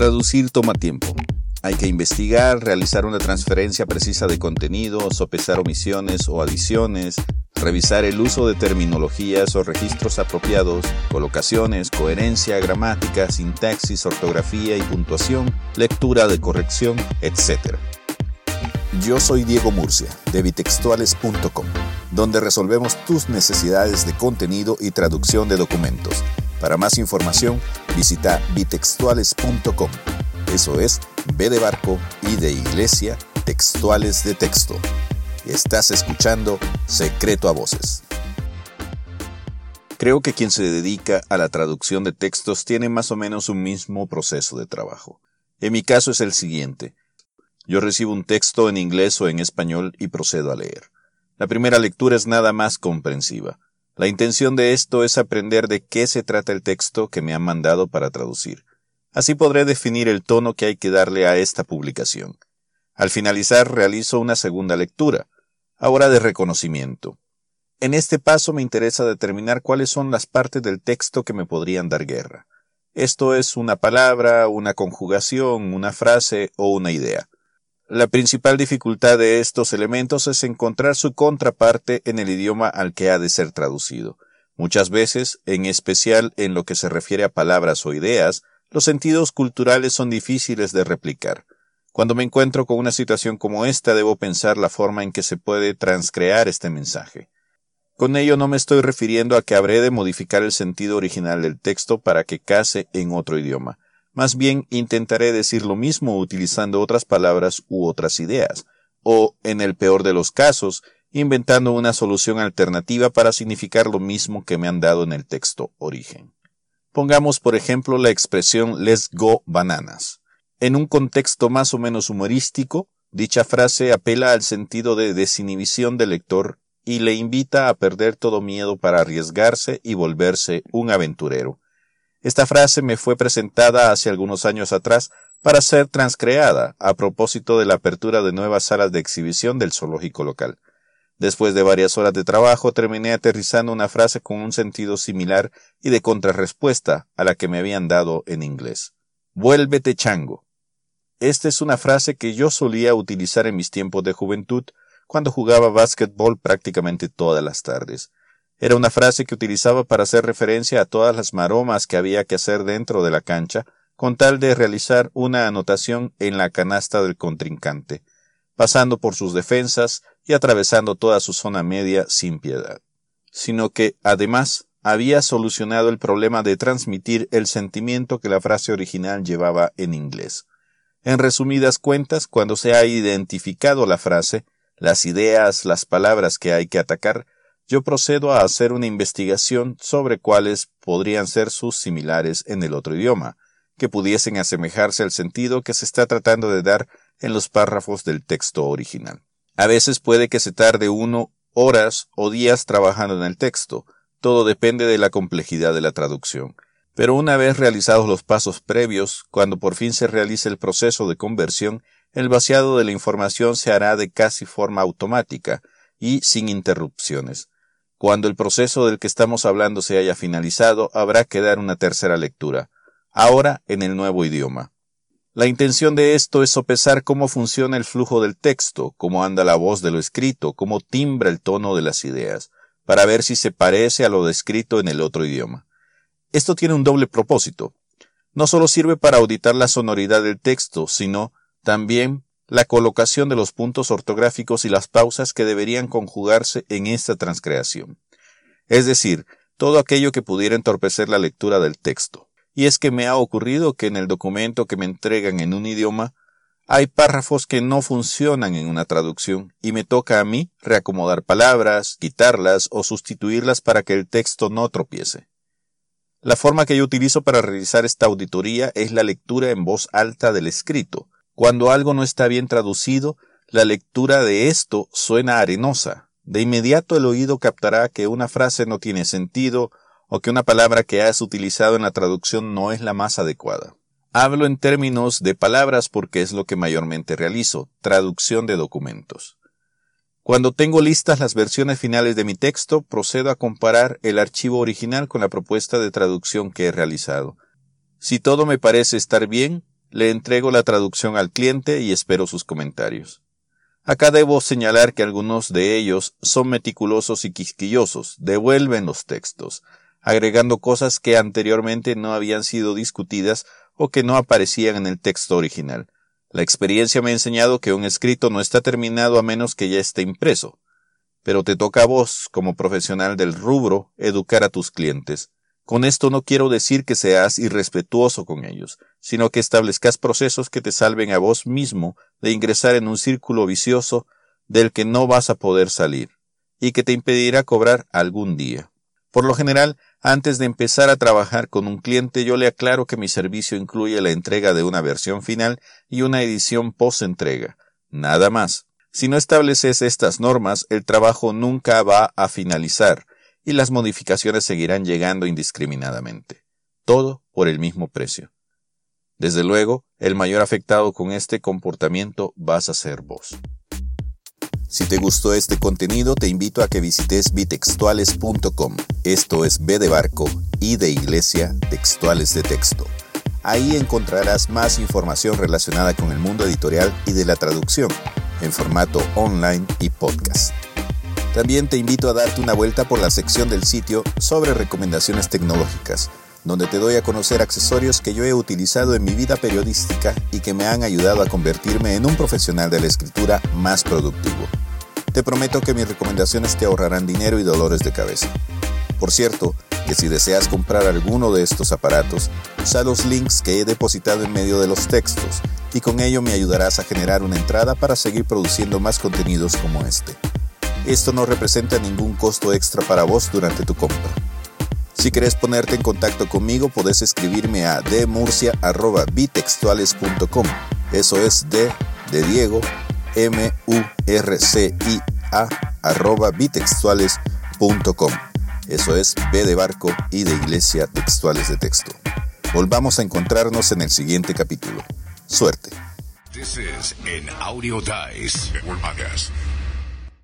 Traducir toma tiempo. Hay que investigar, realizar una transferencia precisa de contenido, sopesar omisiones o adiciones, revisar el uso de terminologías o registros apropiados, colocaciones, coherencia, gramática, sintaxis, ortografía y puntuación, lectura de corrección, etc. Yo soy Diego Murcia, de bitextuales.com, donde resolvemos tus necesidades de contenido y traducción de documentos. Para más información, visita bitextuales.com. Eso es B de barco y de iglesia, textuales de texto. Estás escuchando Secreto a Voces. Creo que quien se dedica a la traducción de textos tiene más o menos un mismo proceso de trabajo. En mi caso es el siguiente. Yo recibo un texto en inglés o en español y procedo a leer. La primera lectura es nada más comprensiva. La intención de esto es aprender de qué se trata el texto que me han mandado para traducir. Así podré definir el tono que hay que darle a esta publicación. Al finalizar realizo una segunda lectura, ahora de reconocimiento. En este paso me interesa determinar cuáles son las partes del texto que me podrían dar guerra. Esto es una palabra, una conjugación, una frase o una idea. La principal dificultad de estos elementos es encontrar su contraparte en el idioma al que ha de ser traducido. Muchas veces, en especial en lo que se refiere a palabras o ideas, los sentidos culturales son difíciles de replicar. Cuando me encuentro con una situación como esta, debo pensar la forma en que se puede transcrear este mensaje. Con ello no me estoy refiriendo a que habré de modificar el sentido original del texto para que case en otro idioma. Más bien intentaré decir lo mismo utilizando otras palabras u otras ideas, o, en el peor de los casos, inventando una solución alternativa para significar lo mismo que me han dado en el texto origen. Pongamos por ejemplo la expresión Let's go bananas. En un contexto más o menos humorístico, dicha frase apela al sentido de desinhibición del lector y le invita a perder todo miedo para arriesgarse y volverse un aventurero. Esta frase me fue presentada hace algunos años atrás para ser transcreada a propósito de la apertura de nuevas salas de exhibición del zoológico local. Después de varias horas de trabajo, terminé aterrizando una frase con un sentido similar y de contrarrespuesta a la que me habían dado en inglés. Vuélvete chango. Esta es una frase que yo solía utilizar en mis tiempos de juventud, cuando jugaba básquetbol prácticamente todas las tardes. Era una frase que utilizaba para hacer referencia a todas las maromas que había que hacer dentro de la cancha, con tal de realizar una anotación en la canasta del contrincante pasando por sus defensas y atravesando toda su zona media sin piedad, sino que, además, había solucionado el problema de transmitir el sentimiento que la frase original llevaba en inglés. En resumidas cuentas, cuando se ha identificado la frase, las ideas, las palabras que hay que atacar, yo procedo a hacer una investigación sobre cuáles podrían ser sus similares en el otro idioma, que pudiesen asemejarse al sentido que se está tratando de dar en los párrafos del texto original. A veces puede que se tarde uno horas o días trabajando en el texto, todo depende de la complejidad de la traducción. Pero una vez realizados los pasos previos, cuando por fin se realice el proceso de conversión, el vaciado de la información se hará de casi forma automática y sin interrupciones. Cuando el proceso del que estamos hablando se haya finalizado, habrá que dar una tercera lectura, ahora en el nuevo idioma. La intención de esto es sopesar cómo funciona el flujo del texto, cómo anda la voz de lo escrito, cómo timbra el tono de las ideas, para ver si se parece a lo descrito en el otro idioma. Esto tiene un doble propósito. No solo sirve para auditar la sonoridad del texto, sino también la colocación de los puntos ortográficos y las pausas que deberían conjugarse en esta transcreación. Es decir, todo aquello que pudiera entorpecer la lectura del texto. Y es que me ha ocurrido que en el documento que me entregan en un idioma hay párrafos que no funcionan en una traducción y me toca a mí reacomodar palabras, quitarlas o sustituirlas para que el texto no tropiece. La forma que yo utilizo para realizar esta auditoría es la lectura en voz alta del escrito. Cuando algo no está bien traducido, la lectura de esto suena arenosa. De inmediato el oído captará que una frase no tiene sentido o que una palabra que has utilizado en la traducción no es la más adecuada. Hablo en términos de palabras porque es lo que mayormente realizo, traducción de documentos. Cuando tengo listas las versiones finales de mi texto, procedo a comparar el archivo original con la propuesta de traducción que he realizado. Si todo me parece estar bien, le entrego la traducción al cliente y espero sus comentarios. Acá debo señalar que algunos de ellos son meticulosos y quisquillosos, devuelven los textos, agregando cosas que anteriormente no habían sido discutidas o que no aparecían en el texto original. La experiencia me ha enseñado que un escrito no está terminado a menos que ya esté impreso. Pero te toca a vos, como profesional del rubro, educar a tus clientes. Con esto no quiero decir que seas irrespetuoso con ellos, sino que establezcas procesos que te salven a vos mismo de ingresar en un círculo vicioso del que no vas a poder salir, y que te impedirá cobrar algún día. Por lo general, antes de empezar a trabajar con un cliente, yo le aclaro que mi servicio incluye la entrega de una versión final y una edición post-entrega. Nada más. Si no estableces estas normas, el trabajo nunca va a finalizar, y las modificaciones seguirán llegando indiscriminadamente. Todo por el mismo precio. Desde luego, el mayor afectado con este comportamiento vas a ser vos. Si te gustó este contenido, te invito a que visites bitextuales.com. Esto es B de barco y de iglesia, textuales de texto. Ahí encontrarás más información relacionada con el mundo editorial y de la traducción, en formato online y podcast. También te invito a darte una vuelta por la sección del sitio sobre recomendaciones tecnológicas, donde te doy a conocer accesorios que yo he utilizado en mi vida periodística y que me han ayudado a convertirme en un profesional de la escritura más productivo. Te prometo que mis recomendaciones te ahorrarán dinero y dolores de cabeza. Por cierto, que si deseas comprar alguno de estos aparatos, usa los links que he depositado en medio de los textos y con ello me ayudarás a generar una entrada para seguir produciendo más contenidos como este. Esto no representa ningún costo extra para vos durante tu compra. Si querés ponerte en contacto conmigo, podés escribirme a demurcia.bitextuales.com. Eso es D de Diego, M U R C I A arroba bitextuales.com. Eso es B de barco y de iglesia textuales de texto. Volvamos a encontrarnos en el siguiente capítulo. Suerte. This is audio.